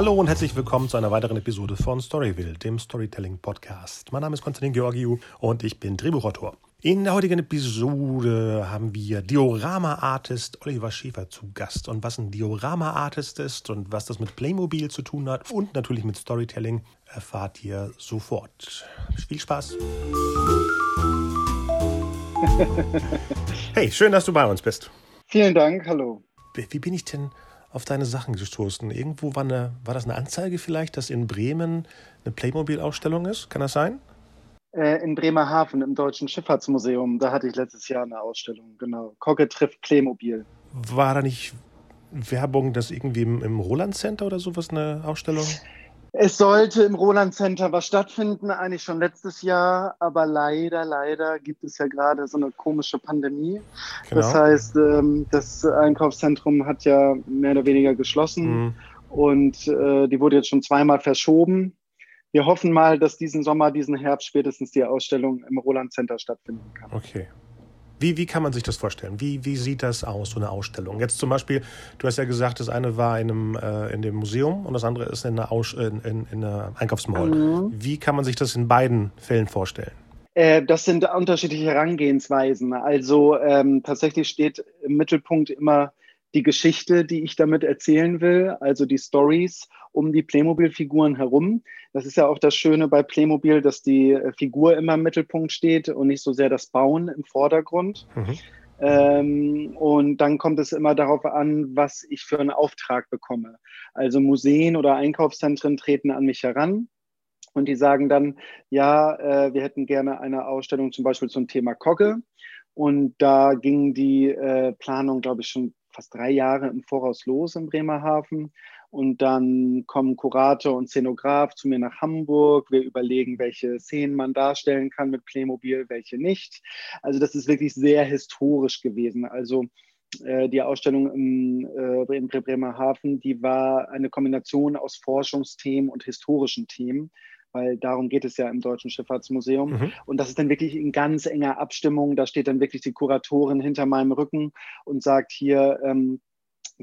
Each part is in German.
Hallo und herzlich willkommen zu einer weiteren Episode von Storyville, dem Storytelling Podcast. Mein Name ist Konstantin Georgiou und ich bin Drehbuchautor. In der heutigen Episode haben wir Diorama-Artist Oliver Schäfer zu Gast. Und was ein Diorama-Artist ist und was das mit Playmobil zu tun hat und natürlich mit Storytelling, erfahrt ihr sofort. Viel Spaß! Hey, schön, dass du bei uns bist. Vielen Dank, hallo. Wie bin ich denn auf deine Sachen gestoßen? Irgendwo war, eine, war das eine Anzeige vielleicht, dass in Bremen eine Playmobil-Ausstellung ist? Kann das sein? Äh, in Bremerhaven im Deutschen Schifffahrtsmuseum, da hatte ich letztes Jahr eine Ausstellung, genau. Kogge trifft Playmobil. War da nicht Werbung, dass irgendwie im, im Roland Center oder sowas eine Ausstellung? Es sollte im Roland Center was stattfinden, eigentlich schon letztes Jahr, aber leider, leider gibt es ja gerade so eine komische Pandemie. Genau. Das heißt, ähm, das Einkaufszentrum hat ja mehr oder weniger geschlossen mhm. und äh, die wurde jetzt schon zweimal verschoben. Wir hoffen mal, dass diesen Sommer, diesen Herbst spätestens die Ausstellung im Roland Center stattfinden kann. Okay. Wie, wie kann man sich das vorstellen? Wie, wie sieht das aus, so eine Ausstellung? Jetzt zum Beispiel, du hast ja gesagt, das eine war in, einem, äh, in dem Museum und das andere ist in einer, Aus in, in, in einer Einkaufsmall. Mhm. Wie kann man sich das in beiden Fällen vorstellen? Äh, das sind unterschiedliche Herangehensweisen. Also ähm, tatsächlich steht im Mittelpunkt immer die Geschichte, die ich damit erzählen will, also die Stories um die Playmobil-Figuren herum. Das ist ja auch das Schöne bei Playmobil, dass die äh, Figur immer im Mittelpunkt steht und nicht so sehr das Bauen im Vordergrund. Mhm. Ähm, und dann kommt es immer darauf an, was ich für einen Auftrag bekomme. Also Museen oder Einkaufszentren treten an mich heran und die sagen dann, ja, äh, wir hätten gerne eine Ausstellung zum Beispiel zum Thema Kogge. Und da ging die äh, Planung, glaube ich, schon fast drei Jahre im Voraus los in Bremerhaven. Und dann kommen Kurator und Szenograf zu mir nach Hamburg. Wir überlegen, welche Szenen man darstellen kann mit Playmobil, welche nicht. Also das ist wirklich sehr historisch gewesen. Also äh, die Ausstellung im, äh, in Bremerhaven, die war eine Kombination aus Forschungsthemen und historischen Themen weil darum geht es ja im Deutschen Schifffahrtsmuseum. Mhm. Und das ist dann wirklich in ganz enger Abstimmung. Da steht dann wirklich die Kuratorin hinter meinem Rücken und sagt hier, ähm,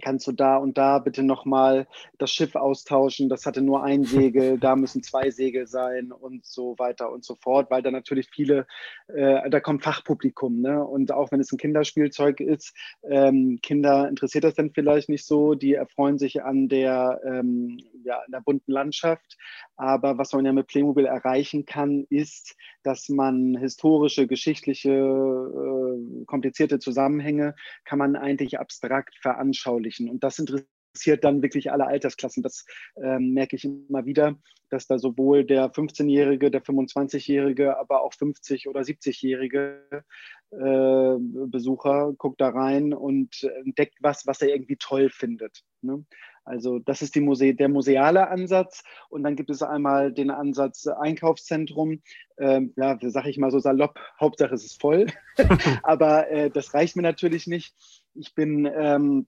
kannst du da und da bitte nochmal das Schiff austauschen, das hatte nur ein Segel, da müssen zwei Segel sein und so weiter und so fort, weil da natürlich viele, äh, da kommt Fachpublikum, ne? Und auch wenn es ein Kinderspielzeug ist, ähm, Kinder interessiert das dann vielleicht nicht so, die erfreuen sich an der, ähm, ja, an der bunten Landschaft. Aber was man ja mit Playmobil erreichen kann, ist, dass man historische, geschichtliche, äh, komplizierte Zusammenhänge kann man eigentlich abstrakt veranschaulichen verwirklichen. Und das interessiert dann wirklich alle Altersklassen. Das ähm, merke ich immer wieder, dass da sowohl der 15-Jährige, der 25-Jährige, aber auch 50- oder 70-Jährige äh, Besucher guckt da rein und entdeckt was, was er irgendwie toll findet. Ne? Also das ist Muse der museale Ansatz. Und dann gibt es einmal den Ansatz Einkaufszentrum. Ähm, ja, sage ich mal so salopp, Hauptsache es ist voll. Aber äh, das reicht mir natürlich nicht. Ich bin ähm,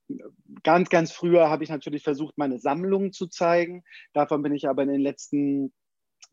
ganz, ganz früher habe ich natürlich versucht, meine Sammlung zu zeigen. Davon bin ich aber in den letzten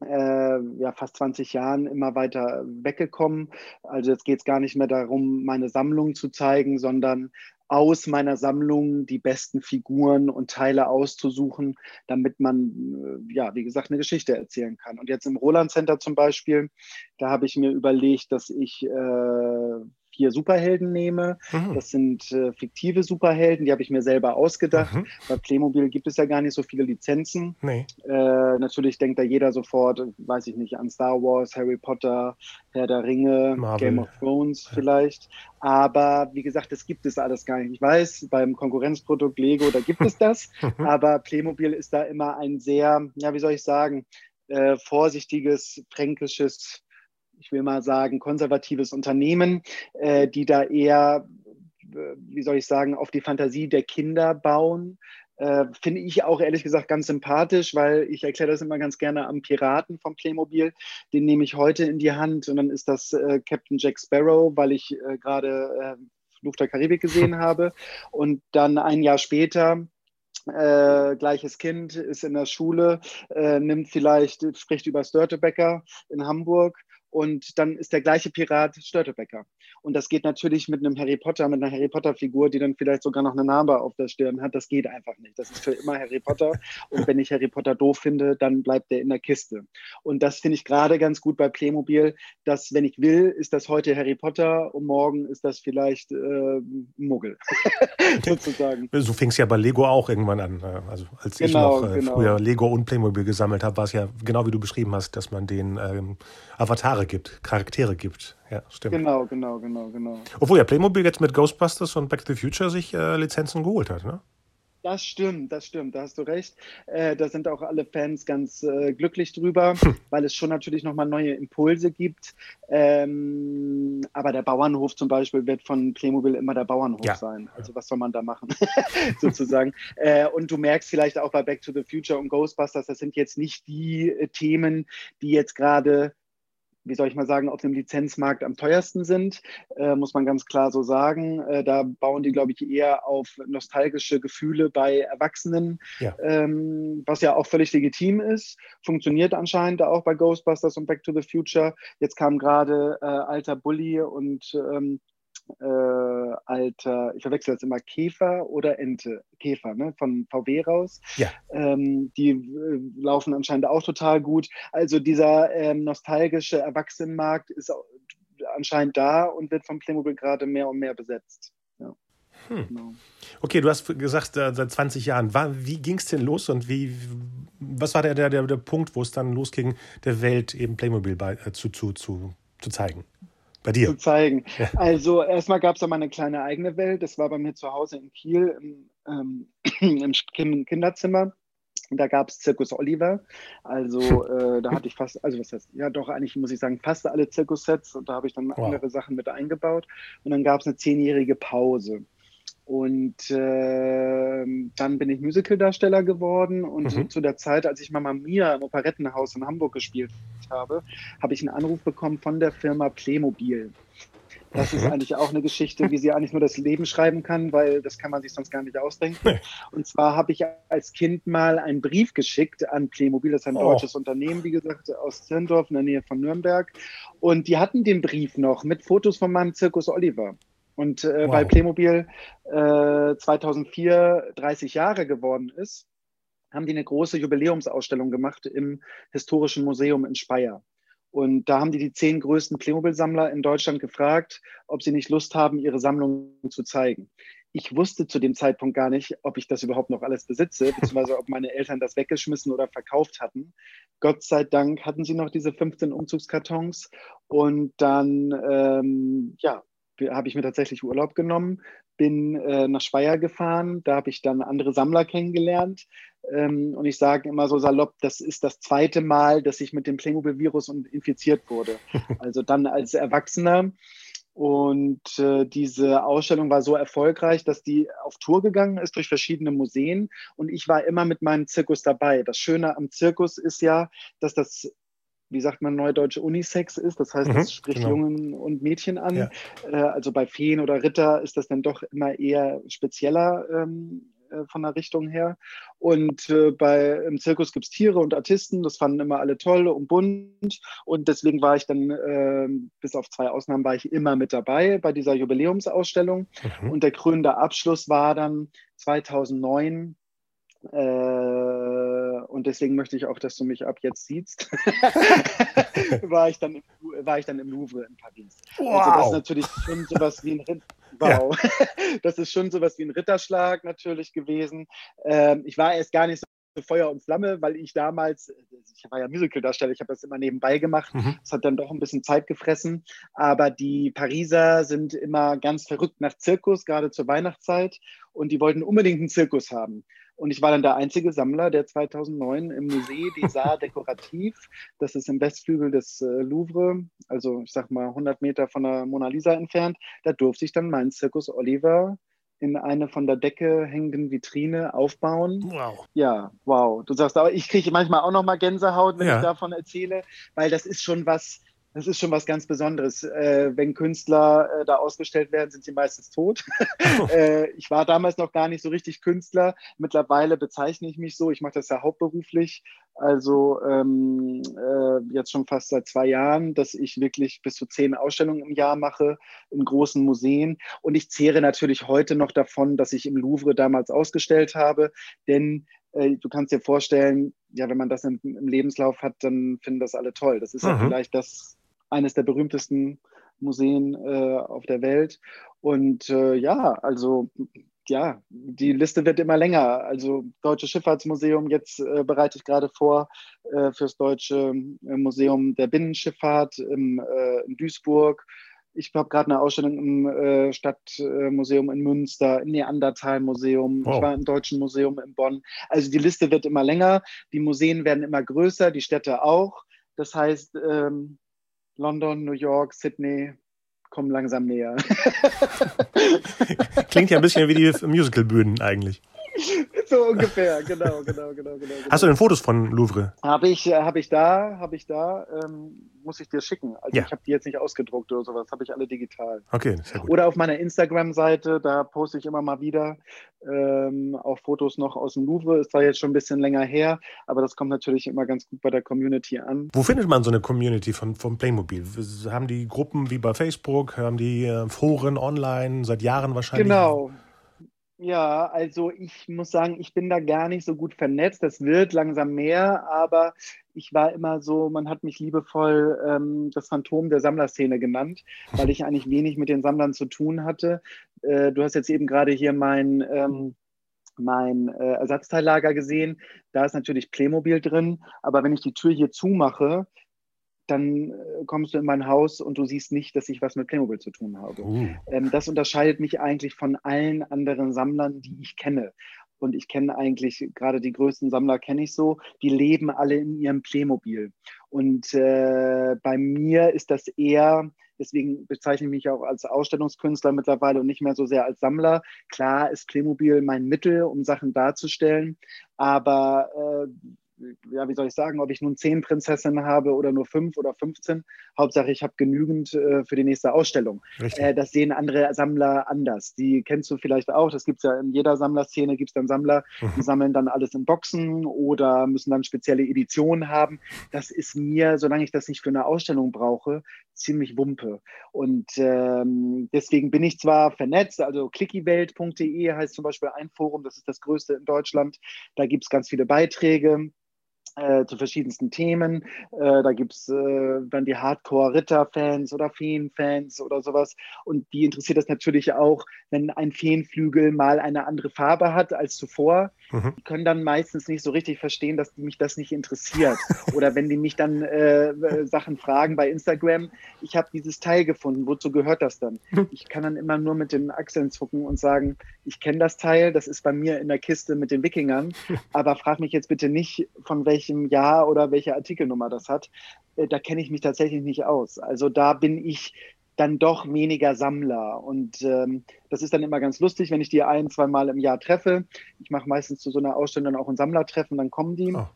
äh, ja, fast 20 Jahren immer weiter weggekommen. Also jetzt geht es gar nicht mehr darum, meine Sammlung zu zeigen, sondern aus meiner Sammlung die besten Figuren und Teile auszusuchen, damit man, äh, ja, wie gesagt, eine Geschichte erzählen kann. Und jetzt im Roland Center zum Beispiel, da habe ich mir überlegt, dass ich äh, vier Superhelden nehme. Mhm. Das sind äh, fiktive Superhelden, die habe ich mir selber ausgedacht. Mhm. Bei Playmobil gibt es ja gar nicht so viele Lizenzen. Nee. Äh, natürlich denkt da jeder sofort, weiß ich nicht, an Star Wars, Harry Potter, Herr der Ringe, Marvel. Game of Thrones ja. vielleicht. Aber wie gesagt, das gibt es alles gar nicht. Ich weiß, beim Konkurrenzprodukt Lego, da gibt es das. Mhm. aber Playmobil ist da immer ein sehr, ja, wie soll ich sagen, äh, vorsichtiges, fränkisches ich will mal sagen, konservatives Unternehmen, äh, die da eher, äh, wie soll ich sagen, auf die Fantasie der Kinder bauen. Äh, Finde ich auch ehrlich gesagt ganz sympathisch, weil ich erkläre das immer ganz gerne am Piraten vom Playmobil. Den nehme ich heute in die Hand und dann ist das äh, Captain Jack Sparrow, weil ich äh, gerade äh, Fluch der Karibik gesehen habe. Und dann ein Jahr später äh, gleiches Kind ist in der Schule, äh, nimmt vielleicht, spricht über Störtebecker in Hamburg und dann ist der gleiche Pirat Störtebecker. Und das geht natürlich mit einem Harry Potter, mit einer Harry Potter-Figur, die dann vielleicht sogar noch eine Narbe auf der Stirn hat. Das geht einfach nicht. Das ist für immer Harry Potter. Und wenn ich Harry Potter doof finde, dann bleibt der in der Kiste. Und das finde ich gerade ganz gut bei Playmobil, dass, wenn ich will, ist das heute Harry Potter und morgen ist das vielleicht äh, Muggel. sozusagen. So fing es ja bei Lego auch irgendwann an. Äh, also als genau, ich noch äh, genau. früher Lego und Playmobil gesammelt habe, war es ja genau wie du beschrieben hast, dass man den ähm, Avatare gibt, Charaktere gibt. Ja, stimmt. Genau, genau, genau, genau. Obwohl ja Playmobil jetzt mit Ghostbusters und Back to the Future sich äh, Lizenzen geholt hat, ne? Das stimmt, das stimmt, da hast du recht. Äh, da sind auch alle Fans ganz äh, glücklich drüber, hm. weil es schon natürlich nochmal neue Impulse gibt. Ähm, aber der Bauernhof zum Beispiel wird von Playmobil immer der Bauernhof ja. sein. Also was soll man da machen, sozusagen. Äh, und du merkst vielleicht auch bei Back to the Future und Ghostbusters, das sind jetzt nicht die äh, Themen, die jetzt gerade wie soll ich mal sagen, auf dem Lizenzmarkt am teuersten sind, äh, muss man ganz klar so sagen. Äh, da bauen die, glaube ich, eher auf nostalgische Gefühle bei Erwachsenen, ja. Ähm, was ja auch völlig legitim ist. Funktioniert anscheinend auch bei Ghostbusters und Back to the Future. Jetzt kam gerade äh, Alter Bully und ähm, äh, alter, ich verwechsel jetzt immer Käfer oder Ente, Käfer, ne, von VW raus. Ja. Ähm, die äh, laufen anscheinend auch total gut. Also dieser ähm, nostalgische Erwachsenenmarkt ist anscheinend da und wird von Playmobil gerade mehr und mehr besetzt. Ja. Hm. Genau. Okay, du hast gesagt, äh, seit 20 Jahren. wie ging es denn los und wie, was war der, der, der, Punkt, wo es dann losging, der Welt eben Playmobil bei, äh, zu, zu, zu, zu zeigen? Bei dir? Zu zeigen. Ja. Also erstmal gab es da mal eine kleine eigene Welt. Das war bei mir zu Hause in Kiel im, ähm, im Kinderzimmer. Da gab es Zirkus Oliver. Also äh, da hatte ich fast, also was heißt, ja doch, eigentlich muss ich sagen, fast alle Zirkussets und da habe ich dann wow. andere Sachen mit eingebaut. Und dann gab es eine zehnjährige Pause. Und äh, dann bin ich Musicaldarsteller geworden und mhm. zu der Zeit, als ich Mama Mia im Operettenhaus in Hamburg gespielt habe, habe ich einen Anruf bekommen von der Firma Playmobil. Das ist mhm. eigentlich auch eine Geschichte, wie sie eigentlich nur das Leben schreiben kann, weil das kann man sich sonst gar nicht ausdenken. Und zwar habe ich als Kind mal einen Brief geschickt an Playmobil, das ist ein oh. deutsches Unternehmen, wie gesagt, aus Zirndorf in der Nähe von Nürnberg. Und die hatten den Brief noch mit Fotos von meinem Zirkus Oliver. Und äh, wow. weil Playmobil äh, 2004 30 Jahre geworden ist, haben die eine große Jubiläumsausstellung gemacht im Historischen Museum in Speyer. Und da haben die die zehn größten Playmobil-Sammler in Deutschland gefragt, ob sie nicht Lust haben, ihre Sammlung zu zeigen. Ich wusste zu dem Zeitpunkt gar nicht, ob ich das überhaupt noch alles besitze, beziehungsweise ob meine Eltern das weggeschmissen oder verkauft hatten. Gott sei Dank hatten sie noch diese 15 Umzugskartons. Und dann, ähm, ja, habe ich mir tatsächlich Urlaub genommen, bin äh, nach Speyer gefahren, da habe ich dann andere Sammler kennengelernt. Ähm, und ich sage immer so salopp, das ist das zweite Mal, dass ich mit dem Playmobil-Virus infiziert wurde. Also dann als Erwachsener. Und äh, diese Ausstellung war so erfolgreich, dass die auf Tour gegangen ist durch verschiedene Museen. Und ich war immer mit meinem Zirkus dabei. Das Schöne am Zirkus ist ja, dass das wie sagt man neudeutsch, Unisex ist. Das heißt, mhm, das spricht genau. Jungen und Mädchen an. Ja. Äh, also bei Feen oder Ritter ist das dann doch immer eher spezieller ähm, äh, von der Richtung her. Und äh, bei, im Zirkus gibt es Tiere und Artisten, das fanden immer alle toll und bunt. Und deswegen war ich dann, äh, bis auf zwei Ausnahmen, war ich immer mit dabei bei dieser Jubiläumsausstellung. Mhm. Und der krönende Abschluss war dann 2009 äh, und deswegen möchte ich auch, dass du mich ab jetzt siehst, war, ich dann im, war ich dann im Louvre in Paris. Wow. Also das ist natürlich schon sowas wie ein wow. Ja. Das ist schon sowas wie ein Ritterschlag natürlich gewesen. Ähm, ich war erst gar nicht so Feuer und Flamme, weil ich damals, ich war ja Musical-Darsteller, ich habe das immer nebenbei gemacht. Mhm. Das hat dann doch ein bisschen Zeit gefressen. Aber die Pariser sind immer ganz verrückt nach Zirkus, gerade zur Weihnachtszeit. Und die wollten unbedingt einen Zirkus haben. Und ich war dann der einzige Sammler, der 2009 im Musée des Arts Dekorativ, das ist im Westflügel des äh, Louvre, also ich sag mal 100 Meter von der Mona Lisa entfernt, da durfte ich dann meinen Zirkus Oliver in eine von der Decke hängenden Vitrine aufbauen. Wow. Ja, wow. Du sagst, aber ich kriege manchmal auch noch mal Gänsehaut, wenn ja. ich davon erzähle, weil das ist schon was, das ist schon was ganz Besonderes. Äh, wenn Künstler äh, da ausgestellt werden, sind sie meistens tot. äh, ich war damals noch gar nicht so richtig Künstler. Mittlerweile bezeichne ich mich so. Ich mache das ja hauptberuflich. Also ähm, äh, jetzt schon fast seit zwei Jahren, dass ich wirklich bis zu zehn Ausstellungen im Jahr mache in großen Museen. Und ich zehre natürlich heute noch davon, dass ich im Louvre damals ausgestellt habe. Denn äh, du kannst dir vorstellen, ja, wenn man das im, im, Lebenslauf hat, dann finden das alle toll. Das ist mhm. ja vielleicht das eines der berühmtesten Museen äh, auf der Welt. Und äh, ja, also ja, die Liste wird immer länger. Also Deutsche Schifffahrtsmuseum, jetzt äh, bereite ich gerade vor äh, fürs Deutsche äh, Museum der Binnenschifffahrt im, äh, in Duisburg. Ich habe gerade eine Ausstellung im äh, Stadtmuseum in Münster, im Neandertal-Museum. Wow. Ich war im Deutschen Museum in Bonn. Also die Liste wird immer länger, die Museen werden immer größer, die Städte auch. Das heißt, ähm, London, New York, Sydney kommen langsam näher. Klingt ja ein bisschen wie die Musicalbühnen eigentlich. so ungefähr, genau, genau, genau, genau. Hast du denn Fotos von Louvre? Habe ich, äh, habe ich da, habe ich da, ähm, muss ich dir schicken. Also ja. ich habe die jetzt nicht ausgedruckt oder sowas, habe ich alle digital. Okay, sehr gut. Oder auf meiner Instagram-Seite, da poste ich immer mal wieder ähm, auch Fotos noch aus dem Louvre. Ist zwar jetzt schon ein bisschen länger her, aber das kommt natürlich immer ganz gut bei der Community an. Wo findet man so eine Community von, von Playmobil? Haben die Gruppen wie bei Facebook, haben die äh, Foren online, seit Jahren wahrscheinlich? Genau. Ja, also ich muss sagen, ich bin da gar nicht so gut vernetzt. Das wird langsam mehr, aber ich war immer so, man hat mich liebevoll ähm, das Phantom der Sammlerszene genannt, weil ich eigentlich wenig mit den Sammlern zu tun hatte. Äh, du hast jetzt eben gerade hier mein, ähm, mein äh, Ersatzteillager gesehen. Da ist natürlich Playmobil drin, aber wenn ich die Tür hier zumache, dann äh, kommst du in mein Haus und du siehst nicht, dass ich was mit Playmobil zu tun habe. Uh. Ähm, das unterscheidet mich eigentlich von allen anderen Sammlern, die ich kenne. Und ich kenne eigentlich gerade die größten Sammler, kenne ich so, die leben alle in ihrem Playmobil. Und äh, bei mir ist das eher, deswegen bezeichne ich mich auch als Ausstellungskünstler mittlerweile und nicht mehr so sehr als Sammler. Klar ist Playmobil mein Mittel, um Sachen darzustellen, aber äh, ja, wie soll ich sagen, ob ich nun zehn Prinzessinnen habe oder nur fünf oder 15. Hauptsache, ich habe genügend äh, für die nächste Ausstellung. Äh, das sehen andere Sammler anders. Die kennst du vielleicht auch. Das gibt es ja in jeder Sammlerszene, gibt es dann Sammler, mhm. die sammeln dann alles in Boxen oder müssen dann spezielle Editionen haben. Das ist mir, solange ich das nicht für eine Ausstellung brauche, ziemlich Wumpe. Und ähm, deswegen bin ich zwar vernetzt, also clickywelt.de heißt zum Beispiel ein Forum, das ist das größte in Deutschland. Da gibt es ganz viele Beiträge äh, zu verschiedensten Themen. Äh, da gibt es äh, dann die Hardcore-Ritter-Fans oder Feen-Fans oder sowas. Und die interessiert das natürlich auch, wenn ein Feenflügel mal eine andere Farbe hat als zuvor. Mhm. Die können dann meistens nicht so richtig verstehen, dass mich das nicht interessiert. oder wenn die mich dann äh, Sachen fragen bei Instagram, ich habe dieses Teil gefunden, wozu gehört das dann? Ich kann dann immer nur mit den Achseln zucken und sagen, ich kenne das Teil, das ist bei mir in der Kiste mit den Wikingern, aber frag mich jetzt bitte nicht, von welchem welchem Jahr oder welche Artikelnummer das hat, äh, da kenne ich mich tatsächlich nicht aus. Also da bin ich dann doch weniger Sammler. Und ähm, das ist dann immer ganz lustig, wenn ich die ein, zwei Mal im Jahr treffe. Ich mache meistens zu so einer Ausstellung dann auch ein Sammlertreffen, dann kommen die. Oh.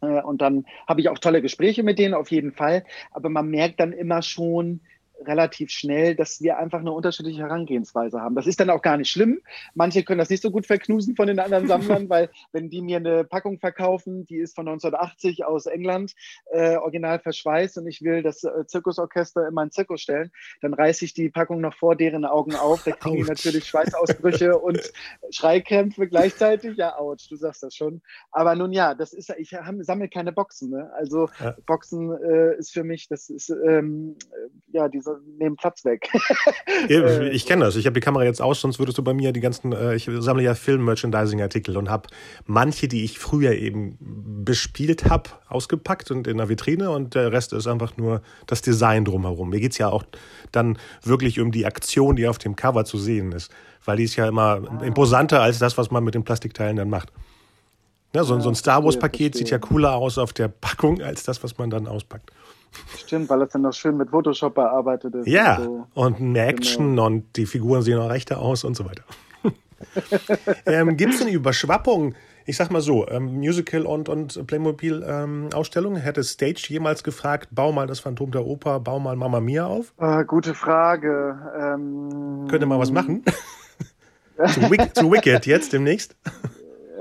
Äh, und dann habe ich auch tolle Gespräche mit denen, auf jeden Fall. Aber man merkt dann immer schon, relativ schnell, dass wir einfach eine unterschiedliche Herangehensweise haben. Das ist dann auch gar nicht schlimm. Manche können das nicht so gut verknusen von den anderen Sammlern, weil wenn die mir eine Packung verkaufen, die ist von 1980 aus England, äh, original verschweißt und ich will das äh, Zirkusorchester in meinen Zirkus stellen, dann reiße ich die Packung noch vor deren Augen auf. Da kriegen die natürlich Schweißausbrüche und Schreikrämpfe gleichzeitig. Ja, ouch, du sagst das schon. Aber nun ja, das ist, ich sammle keine Boxen. Ne? Also ja. Boxen äh, ist für mich, das ist ähm, ja diese nehmen Platz weg. Äh, ich kenne das. Ich habe die Kamera jetzt aus, sonst würdest du bei mir die ganzen, äh, ich sammle ja Film-Merchandising-Artikel und habe manche, die ich früher eben bespielt habe, ausgepackt und in der Vitrine und der Rest ist einfach nur das Design drumherum. Mir geht es ja auch dann wirklich um die Aktion, die auf dem Cover zu sehen ist, weil die ist ja immer ah. imposanter als das, was man mit den Plastikteilen dann macht. Ja, so, so ein Star Wars-Paket sieht ja cooler aus auf der Packung als das, was man dann auspackt. Stimmt, weil es dann noch schön mit Photoshop bearbeitet ist. Ja, und, so. und mehr Action genau. und die Figuren sehen auch rechter aus und so weiter. ähm, Gibt es eine Überschwappung Ich sag mal so, ähm, Musical und, und Playmobil-Ausstellung. Ähm, Hätte Stage jemals gefragt, bau mal das Phantom der Oper, bau mal Mama Mia auf? Äh, gute Frage. Ähm, Könnte mal was machen? zu, Wick, zu Wicked jetzt demnächst?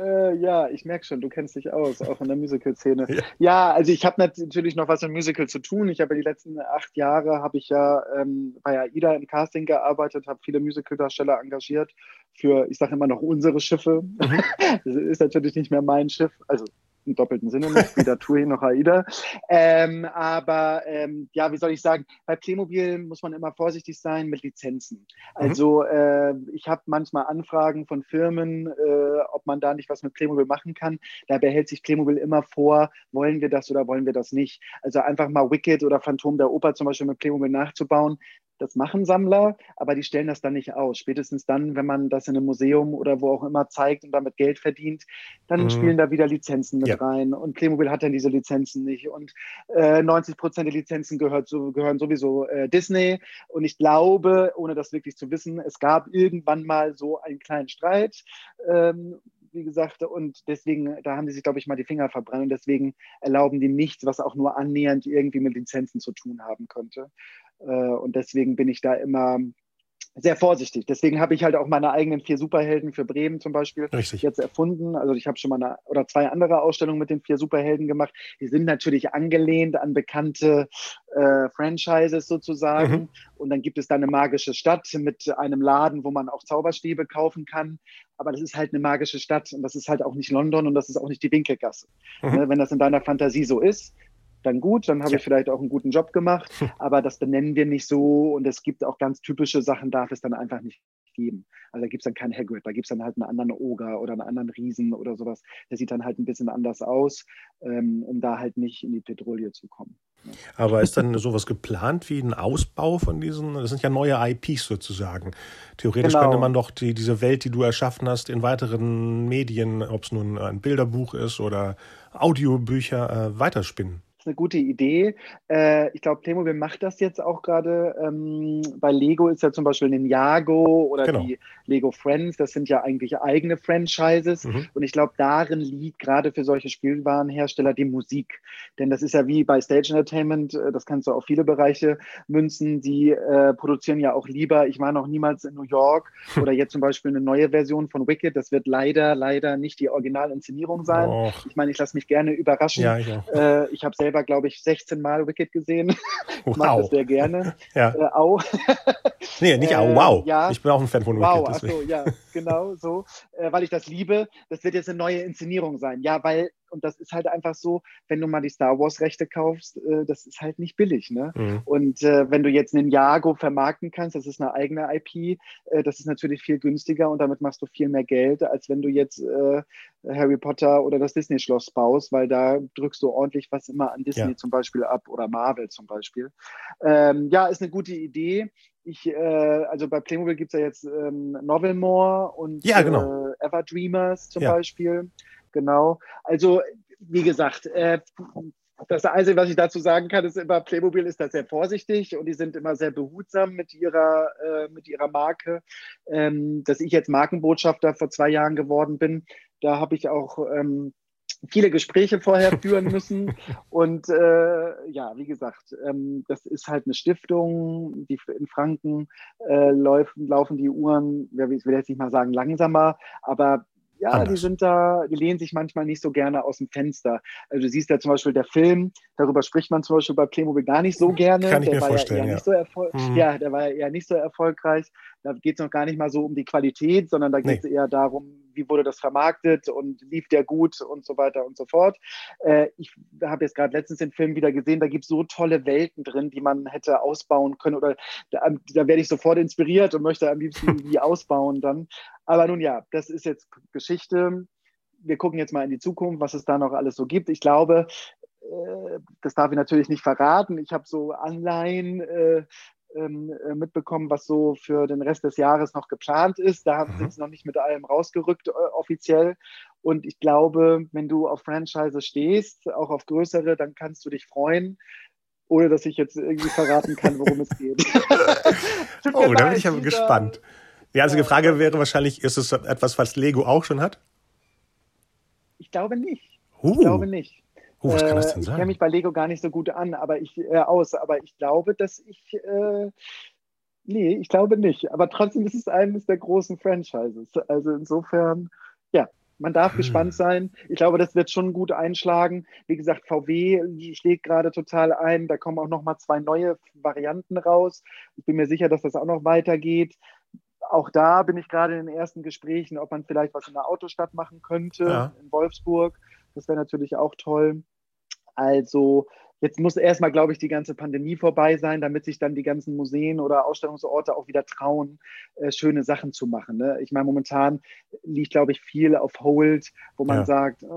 Äh, ja, ich merke schon, du kennst dich aus, auch in der Musical-Szene. Ja. ja. also ich habe natürlich noch was mit Musical zu tun. Ich habe die letzten acht Jahre habe ich ja ähm, bei AIDA im Casting gearbeitet, habe viele Musical-Darsteller engagiert für, ich sage immer noch unsere Schiffe. Mhm. das ist natürlich nicht mehr mein Schiff, also im doppelten Sinne nicht, weder Tui noch AIDA. Ähm, aber ähm, ja, wie soll ich sagen, bei Playmobil muss man immer vorsichtig sein mit Lizenzen. Mhm. Also äh, ich habe manchmal Anfragen von Firmen, äh, ob man da nicht was mit Playmobil machen kann. Da behält sich Playmobil immer vor, wollen wir das oder wollen wir das nicht. Also einfach mal Wicked oder Phantom der Oper zum Beispiel mit Playmobil nachzubauen, das machen Sammler, aber die stellen das dann nicht aus. Spätestens dann, wenn man das in einem Museum oder wo auch immer zeigt und damit Geld verdient, dann mhm. spielen da wieder Lizenzen mit ja. rein. Und Playmobil hat dann diese Lizenzen nicht. Und äh, 90 Prozent der Lizenzen gehört so, gehören sowieso äh, Disney. Und ich glaube, ohne das wirklich zu wissen, es gab irgendwann mal so einen kleinen Streit. Ähm, wie gesagt, und deswegen, da haben die sich, glaube ich, mal die Finger verbrannt und deswegen erlauben die nichts, was auch nur annähernd irgendwie mit Lizenzen zu tun haben könnte. Äh, und deswegen bin ich da immer sehr vorsichtig. Deswegen habe ich halt auch meine eigenen vier Superhelden für Bremen zum Beispiel Richtig. jetzt erfunden. Also ich habe schon mal eine oder zwei andere Ausstellungen mit den vier Superhelden gemacht. Die sind natürlich angelehnt an bekannte äh, Franchises sozusagen. Mhm. Und dann gibt es da eine magische Stadt mit einem Laden, wo man auch Zauberstäbe kaufen kann. Aber das ist halt eine magische Stadt und das ist halt auch nicht London und das ist auch nicht die Winkelgasse. Mhm. Ne, wenn das in deiner Fantasie so ist, dann gut, dann habe ja. ich vielleicht auch einen guten Job gemacht, aber das benennen wir nicht so und es gibt auch ganz typische Sachen, darf es dann einfach nicht geben. Also da gibt es dann keinen Hagrid, da gibt es dann halt einen anderen Oger oder einen anderen Riesen oder sowas. Der sieht dann halt ein bisschen anders aus, ähm, um da halt nicht in die Petrouille zu kommen. Aber ist dann sowas geplant wie ein Ausbau von diesen? Das sind ja neue IPs sozusagen. Theoretisch genau. könnte man doch die, diese Welt, die du erschaffen hast, in weiteren Medien, ob es nun ein Bilderbuch ist oder Audiobücher, äh, weiterspinnen ist eine gute Idee. Äh, ich glaube, Playmobil macht das jetzt auch gerade. Ähm, bei Lego ist ja zum Beispiel Ninjago oder genau. die Lego Friends. Das sind ja eigentlich eigene Franchises. Mhm. Und ich glaube, darin liegt gerade für solche Spielwarenhersteller die Musik. Denn das ist ja wie bei Stage Entertainment, äh, das kannst du auf viele Bereiche münzen. Die äh, produzieren ja auch lieber. Ich war noch niemals in New York oder jetzt zum Beispiel eine neue Version von Wicked. Das wird leider, leider nicht die Originalinszenierung sein. Och. Ich meine, ich lasse mich gerne überraschen. Ja, ich, äh, ich habe selber, glaube ich, 16 Mal Wicked gesehen. ich wow. mag das sehr gerne. ja. Äh, au. nee, nicht au, wow. Äh, ja. Ich bin auch ein Fan von Wicked. Wow, ja, genau so. Äh, weil ich das liebe. Das wird jetzt eine neue Inszenierung sein. Ja, weil und das ist halt einfach so, wenn du mal die Star Wars-Rechte kaufst, äh, das ist halt nicht billig. Ne? Mhm. Und äh, wenn du jetzt einen Jago vermarkten kannst, das ist eine eigene IP, äh, das ist natürlich viel günstiger und damit machst du viel mehr Geld, als wenn du jetzt äh, Harry Potter oder das Disney-Schloss baust, weil da drückst du ordentlich was immer an Disney ja. zum Beispiel ab oder Marvel zum Beispiel. Ähm, ja, ist eine gute Idee. Ich, äh, also bei Playmobil gibt es ja jetzt ähm, Novelmore und ja, genau. äh, Everdreamers zum ja. Beispiel genau. Also, wie gesagt, äh, das Einzige, was ich dazu sagen kann, ist immer, Playmobil ist da sehr vorsichtig und die sind immer sehr behutsam mit ihrer, äh, mit ihrer Marke. Ähm, dass ich jetzt Markenbotschafter vor zwei Jahren geworden bin, da habe ich auch ähm, viele Gespräche vorher führen müssen. Und äh, ja, wie gesagt, ähm, das ist halt eine Stiftung, die in Franken äh, laufen, laufen die Uhren, ich will jetzt nicht mal sagen langsamer, aber ja, Anders. die sind da, die lehnen sich manchmal nicht so gerne aus dem Fenster. Also du siehst ja zum Beispiel der Film, darüber spricht man zum Beispiel bei Playmobil gar nicht so gerne. Kann ich der mir vorstellen, ja. So mhm. ja. der war ja eher nicht so erfolgreich. Da geht es noch gar nicht mal so um die Qualität, sondern da geht es nee. eher darum, wie wurde das vermarktet und lief der gut und so weiter und so fort. Äh, ich habe jetzt gerade letztens den Film wieder gesehen, da gibt es so tolle Welten drin, die man hätte ausbauen können oder da, da werde ich sofort inspiriert und möchte am liebsten die ausbauen dann. Aber nun ja, das ist jetzt Geschichte. Wir gucken jetzt mal in die Zukunft, was es da noch alles so gibt. Ich glaube, äh, das darf ich natürlich nicht verraten. Ich habe so Anleihen ähm, äh, mitbekommen, was so für den Rest des Jahres noch geplant ist. Da mhm. sind sie noch nicht mit allem rausgerückt äh, offiziell. Und ich glaube, wenn du auf Franchise stehst, auch auf größere, dann kannst du dich freuen, ohne dass ich jetzt irgendwie verraten kann, worum es geht. oh, da bin ich aber gespannt. Die einzige Frage wäre wahrscheinlich, ist es etwas, was Lego auch schon hat? Ich glaube nicht. Uh. Ich glaube nicht. Uh, was kann das denn ich sein? kenne mich bei Lego gar nicht so gut an, aber ich äh, aus, aber ich glaube, dass ich äh, nee, ich glaube nicht. Aber trotzdem ist es eines der großen Franchises. Also insofern, ja, man darf Hm. gespannt sein. Ich glaube, das wird schon gut einschlagen. Wie gesagt, VW schlägt gerade total ein. Da kommen auch noch mal zwei neue Varianten raus. Ich bin mir sicher, dass das auch noch weitergeht. Auch da bin ich gerade in den ersten Gesprächen, ob man vielleicht was in der Autostadt machen könnte, Ja. in Wolfsburg. Das wäre natürlich auch toll. Also jetzt muss erstmal, glaube ich, die ganze Pandemie vorbei sein, damit sich dann die ganzen Museen oder Ausstellungsorte auch wieder trauen, äh, schöne Sachen zu machen. Ne? Ich meine, momentan liegt, glaube ich, viel auf Hold, wo man Ja. sagt, äh,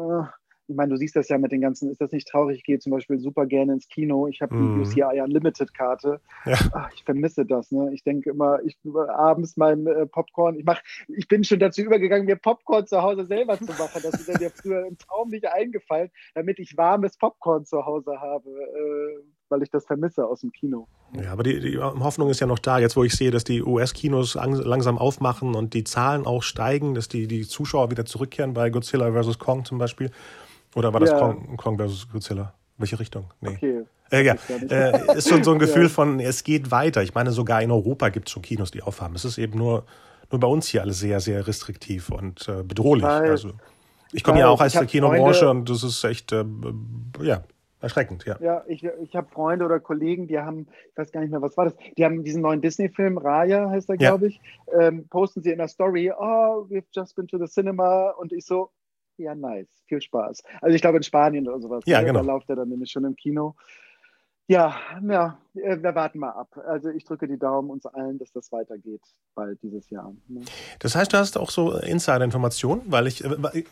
ich meine, du siehst das ja mit den ganzen, ist das nicht traurig? Ich gehe zum Beispiel super gerne ins Kino. Ich habe die Mhm. UCI Unlimited-Karte. Ja. Ach, ich vermisse das. Ne? Ich denke immer, ich abends mein äh, Popcorn, ich mach, ich bin schon dazu übergegangen, mir Popcorn zu Hause selber zu machen. Das ist mir früher im Traum nicht eingefallen, damit ich warmes Popcorn zu Hause habe, äh, weil ich das vermisse aus dem Kino. Ja, aber die, die Hoffnung ist ja noch da. Jetzt, wo ich sehe, dass die US-Kinos lang- langsam aufmachen und die Zahlen auch steigen, dass die, die Zuschauer wieder zurückkehren bei Godzilla vs. Kong zum Beispiel. Oder war das Ja. Kong, Kong vs. Godzilla? Welche Richtung? Nee. Okay. Äh, ja, äh, ist schon so ein Gefühl Ja. von, es geht weiter. Ich meine, sogar in Europa gibt es schon Kinos, die aufhaben. Es ist eben nur, nur bei uns hier alles sehr, sehr restriktiv und äh, bedrohlich. weiß. Also, ich komme ja auch aus der Kinobranche und das ist echt, äh, ja, erschreckend, ja. Ja, ich, ich habe Freunde oder Kollegen, die haben, ich weiß gar nicht mehr, was war das, die haben diesen neuen Disney-Film, Raya heißt er, Ja. glaube ich, ähm, posten sie in der Story, oh, we've just been to the cinema und ich so, ja, nice, viel Spaß. Also ich glaube in Spanien oder sowas, Ja, ne? genau. da läuft er dann nämlich schon im Kino. Ja, ja, äh, wir warten mal ab. Also ich drücke die Daumen uns allen, dass das weitergeht bald dieses Jahr. ne? Das heißt, du hast auch so Insider-Informationen, weil ich, äh, äh,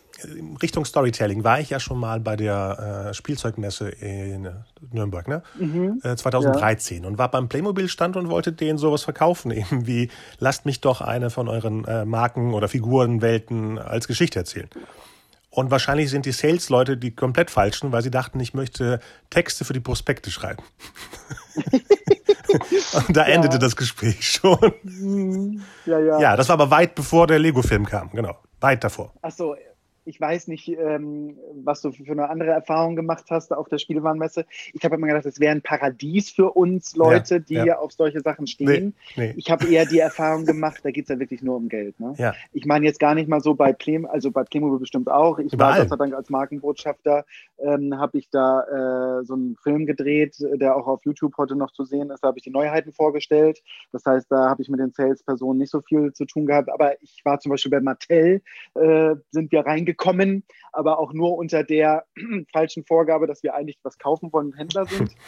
Richtung Storytelling war ich ja schon mal bei der Spielzeugmesse in Nürnberg, ne? Mhm. Äh, 2013 und war beim Playmobil-Stand und wollte denen sowas verkaufen, eben wie, lasst mich doch eine von euren Marken oder Figurenwelten als Geschichte erzählen. Und wahrscheinlich sind die Sales-Leute die komplett falschen, weil sie dachten, ich möchte Texte für die Prospekte schreiben. und da endete das Gespräch schon. Mhm. Ja, ja. Ja, das war aber weit bevor der Lego-Film kam, genau. Weit davor. Achso, ich weiß nicht, ähm, was du für eine andere Erfahrung gemacht hast auf der Spielwarenmesse. Ich habe immer gedacht, es wäre ein Paradies für uns Leute, Ja, die ja. auf solche Sachen stehen. Nee. Ich habe eher die Erfahrung gemacht, da geht es ja wirklich nur um Geld. Ne? Ja. Ich meine jetzt gar nicht mal so bei Playmobil, also bei Playmobil bestimmt auch. Ich Überall. war Gott sei Dank als Markenbotschafter, ähm, habe ich da äh, so einen Film gedreht, der auch auf YouTube heute noch zu sehen ist. Da habe ich die Neuheiten vorgestellt. Das heißt, da habe ich mit den Salespersonen nicht so viel zu tun gehabt. Aber ich war zum Beispiel bei Mattel, äh, sind wir reingekommen, aber auch nur unter der falschen Vorgabe, dass wir eigentlich was kaufen wollen und Händler sind.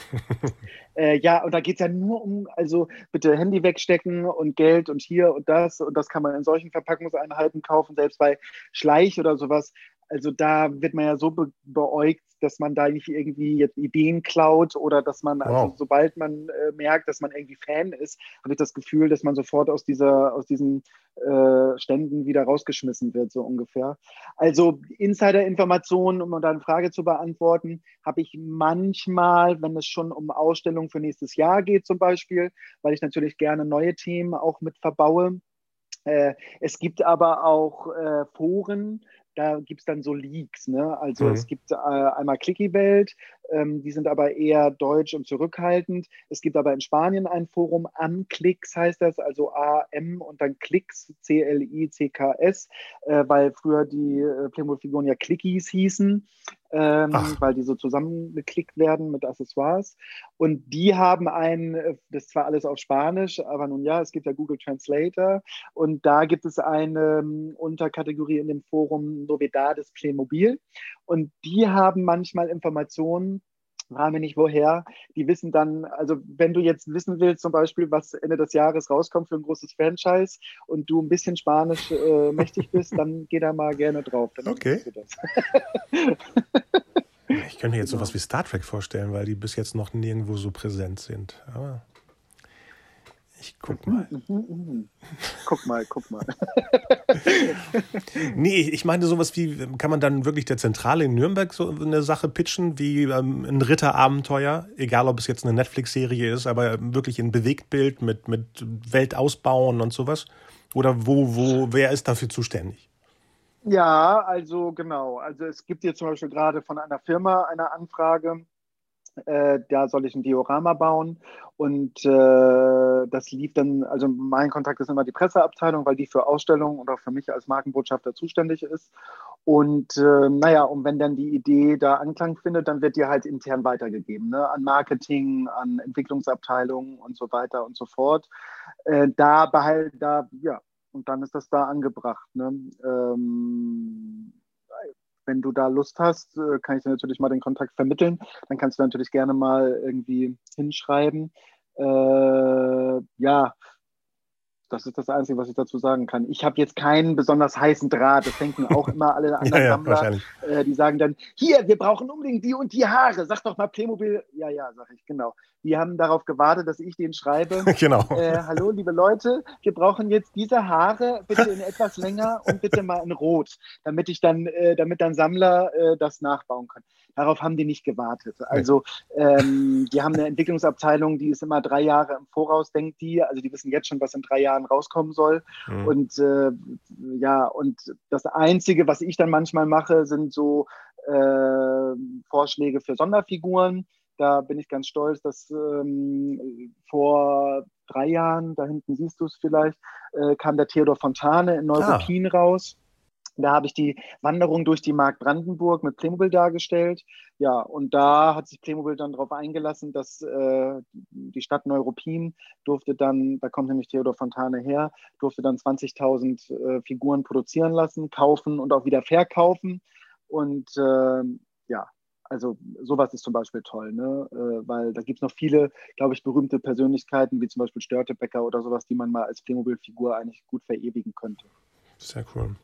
Äh, ja, und da geht es ja nur um, also bitte Handy wegstecken und Geld und hier und das. Und das kann man in solchen Verpackungseinheiten kaufen, selbst bei Schleich oder sowas. Also da wird man ja so be beäugt, dass man da nicht irgendwie jetzt Ideen klaut oder dass man, also Wow. sobald man äh, merkt, dass man irgendwie Fan ist, habe ich das Gefühl, dass man sofort aus dieser, aus diesen äh, Ständen wieder rausgeschmissen wird, so ungefähr. Also Insider-Informationen, um deine Frage zu beantworten, habe ich manchmal, wenn es schon um Ausstellungen für nächstes Jahr geht zum Beispiel, weil ich natürlich gerne neue Themen auch mit verbaue. Äh, es gibt aber auch äh, Foren, da gibt es dann so Leaks. Ne? Also Mhm. es gibt äh, einmal Clicky-Welt, ähm, die sind aber eher deutsch und zurückhaltend. Es gibt aber in Spanien ein Forum, Amclicks heißt das, also A-M und dann Clicks, C-L-I-C-K-S, äh, weil früher die äh, Playmobil-Figuren ja Clickies hießen, ähm, weil die so zusammengeklickt werden mit Accessoires. Und die haben ein, äh, das ist zwar alles auf Spanisch, aber nun ja, es gibt ja Google Translator und da gibt es eine ähm, Unterkategorie in dem Forum Novedades Playmobil und die haben manchmal Informationen, fragen wir nicht woher, die wissen dann, also wenn du jetzt wissen willst, zum Beispiel, was Ende des Jahres rauskommt für ein großes Franchise und du ein bisschen Spanisch äh, mächtig bist, dann geh da mal gerne drauf. Dann Okay. weißt du das. Ich könnte mir jetzt sowas wie Star Trek vorstellen, weil die bis jetzt noch nirgendwo so präsent sind. Aber ich guck mal. Guck mal, guck mal. Nee, ich meine sowas wie, kann man dann wirklich der Zentrale in Nürnberg so eine Sache pitchen, wie ähm, ein Ritterabenteuer, egal ob es jetzt eine Netflix-Serie ist, aber wirklich in Bewegtbild mit, mit Welt ausbauen und sowas? Oder wo, wo, wer ist dafür zuständig? Ja, also genau. Also es gibt jetzt zum Beispiel gerade von einer Firma eine Anfrage, äh, da soll ich ein Diorama bauen. Und äh, das lief dann, also mein Kontakt ist immer die Presseabteilung, weil die für Ausstellungen oder für mich als Markenbotschafter zuständig ist. Und äh, naja, und wenn dann die Idee da Anklang findet, dann wird die halt intern weitergegeben, ne? an Marketing, an Entwicklungsabteilungen und so weiter und so fort. Äh, da behalt, da, ja, und dann ist das da angebracht. Ne? Ähm, wenn du da Lust hast, äh, kann ich dir natürlich mal den Kontakt vermitteln. Dann kannst du natürlich gerne mal irgendwie hinschreiben. Äh, ja, das ist das Einzige, was ich dazu sagen kann. Ich habe jetzt keinen besonders heißen Draht. Das denken auch immer alle anderen ja, Sammler. Äh, die sagen dann, hier, wir brauchen unbedingt die und die Haare. Sag doch mal Playmobil. Ja, ja, sag ich, genau. Die haben darauf gewartet, dass ich denen schreibe. genau. Äh, Hallo, liebe Leute, wir brauchen jetzt diese Haare bitte in etwas länger und bitte mal in Rot, damit ich dann, äh, damit dann Sammler äh, das nachbauen können. Darauf haben die nicht gewartet. Also ähm, die haben eine Entwicklungsabteilung, die ist immer drei Jahre im Voraus, denkt die. Also die wissen jetzt schon, was in drei Jahren rauskommen soll. Mhm. Und äh, ja, und das Einzige, was ich dann manchmal mache, sind so äh, Vorschläge für Sonderfiguren. Da bin ich ganz stolz, dass ähm, vor drei Jahren, da hinten siehst du es vielleicht, äh, kam der Theodor Fontane in Neuruppin ah. raus. Da habe ich die Wanderung durch die Mark Brandenburg mit Playmobil dargestellt. Ja, und da hat sich Playmobil dann darauf eingelassen, dass äh, die Stadt Neuruppin durfte dann, da kommt nämlich Theodor Fontane her, durfte dann 20.000 äh, Figuren produzieren lassen, kaufen und auch wieder verkaufen. Und äh, ja, also sowas ist zum Beispiel toll, ne? Äh, weil da gibt es noch viele, glaube ich, berühmte Persönlichkeiten, wie zum Beispiel Störtebecker oder sowas, die man mal als Playmobil-Figur eigentlich gut verewigen könnte. Sehr cool.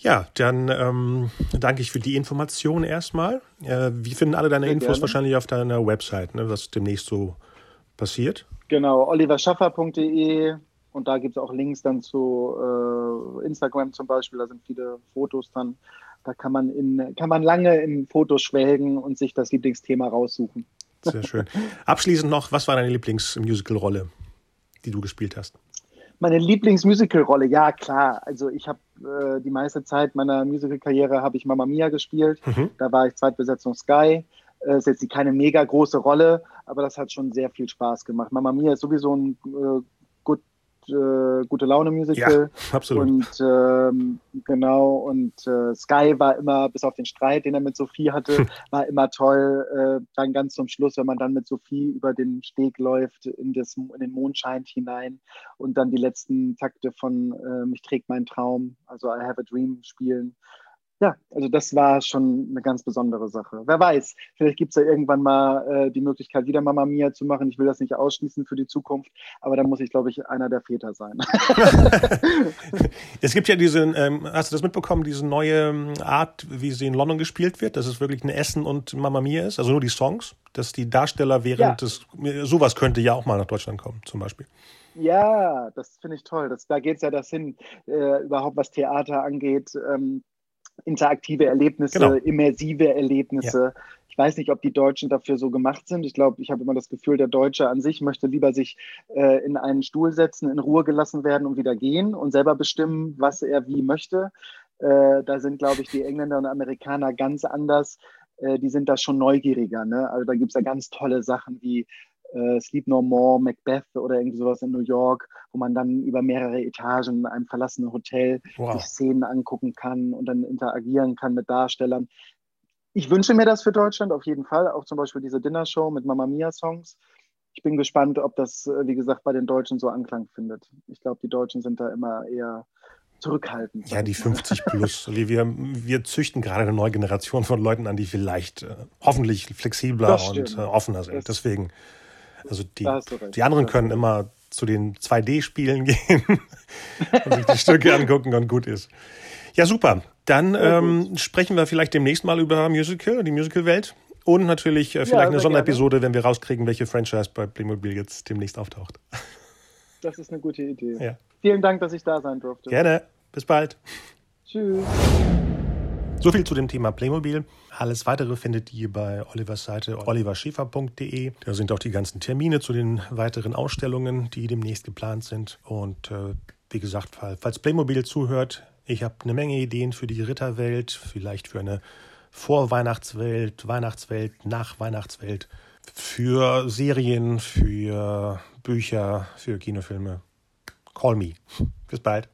Ja, dann ähm, danke ich für die Information erstmal. Äh, wie finden alle deine Sehr Infos gerne. wahrscheinlich auf deiner Website, ne, was demnächst so passiert? Genau, oliverschaffer.de und da gibt es auch Links dann zu äh, Instagram zum Beispiel, da sind viele Fotos dann. Da kann man, in, kann man lange in Fotos schwelgen und sich das Lieblingsthema raussuchen. Sehr schön. Abschließend noch, was war deine Lieblingsmusical-Rolle, die du gespielt hast? Meine Lieblingsmusical-Rolle, ja klar. Also ich habe äh, die meiste Zeit meiner Musical-Karriere habe ich Mamma Mia gespielt. Mhm. Da war ich Zweitbesetzung Sky. Äh, ist jetzt keine mega große Rolle, aber das hat schon sehr viel Spaß gemacht. Mamma Mia ist sowieso ein äh, äh, gute Laune Musical. Ja, absolut. Und ähm, genau, und äh, Sky war immer, bis auf den Streit, den er mit Sophie hatte, hm. war immer toll. Äh, dann ganz zum Schluss, wenn man dann mit Sophie über den Steg läuft, in, das, in den Mondschein hinein und dann die letzten Takte von äh, Mich trägt mein Traum, also I Have a Dream spielen ja, also das war schon eine ganz besondere Sache. Wer weiß, vielleicht gibt es ja irgendwann mal äh, die Möglichkeit, wieder Mama Mia zu machen. Ich will das nicht ausschließen für die Zukunft, aber da muss ich, glaube ich, einer der Väter sein. es gibt ja diese, ähm, hast du das mitbekommen, diese neue ähm, Art, wie sie in London gespielt wird, dass es wirklich ein Essen und Mama Mia ist, also nur die Songs, dass die Darsteller während ja. des, sowas könnte ja auch mal nach Deutschland kommen, zum Beispiel. Ja, das finde ich toll. Das, da geht es ja das hin, äh, überhaupt was Theater angeht. Ähm, interaktive Erlebnisse, genau. immersive Erlebnisse. Ja. Ich weiß nicht, ob die Deutschen dafür so gemacht sind. Ich glaube, ich habe immer das Gefühl, der Deutsche an sich möchte lieber sich äh, in einen Stuhl setzen, in Ruhe gelassen werden und wieder gehen und selber bestimmen, was er wie möchte. Äh, da sind, glaube ich, die Engländer und Amerikaner ganz anders. Äh, die sind da schon neugieriger. Ne? Also da gibt es ja ganz tolle Sachen wie äh, Sleep No More, Macbeth oder irgendwie sowas in New York, wo man dann über mehrere Etagen in einem verlassenen Hotel wow. sich Szenen angucken kann und dann interagieren kann mit Darstellern. Ich wünsche mir das für Deutschland auf jeden Fall, auch zum Beispiel diese Dinner-Show mit Mamma Mia-Songs. Ich bin gespannt, ob das, äh, wie gesagt, bei den Deutschen so Anklang findet. Ich glaube, die Deutschen sind da immer eher zurückhaltend. Ja, die 50 plus. wir, wir züchten gerade eine neue Generation von Leuten an, die vielleicht äh, hoffentlich flexibler und äh, offener sind. Das Deswegen also die, die anderen können immer zu den 2D-Spielen gehen und sich die Stücke angucken und gut ist. Ja, super. Dann ähm, sprechen wir vielleicht demnächst mal über Musical, die Musical-Welt. Und natürlich äh, vielleicht ja, eine Sonderepisode, gerne. wenn wir rauskriegen, welche Franchise bei Playmobil jetzt demnächst auftaucht. Das ist eine gute Idee. Ja. Vielen Dank, dass ich da sein durfte. Gerne. Bis bald. Tschüss. So viel zu dem Thema Playmobil. Alles weitere findet ihr bei Olivers Seite oliverschäfer.de. Da sind auch die ganzen Termine zu den weiteren Ausstellungen, die demnächst geplant sind. Und äh, wie gesagt, falls Playmobil zuhört, ich habe eine Menge Ideen für die Ritterwelt, vielleicht für eine Vorweihnachtswelt, Weihnachtswelt, Nachweihnachtswelt, für Serien, für Bücher, für Kinofilme. Call me. Bis bald.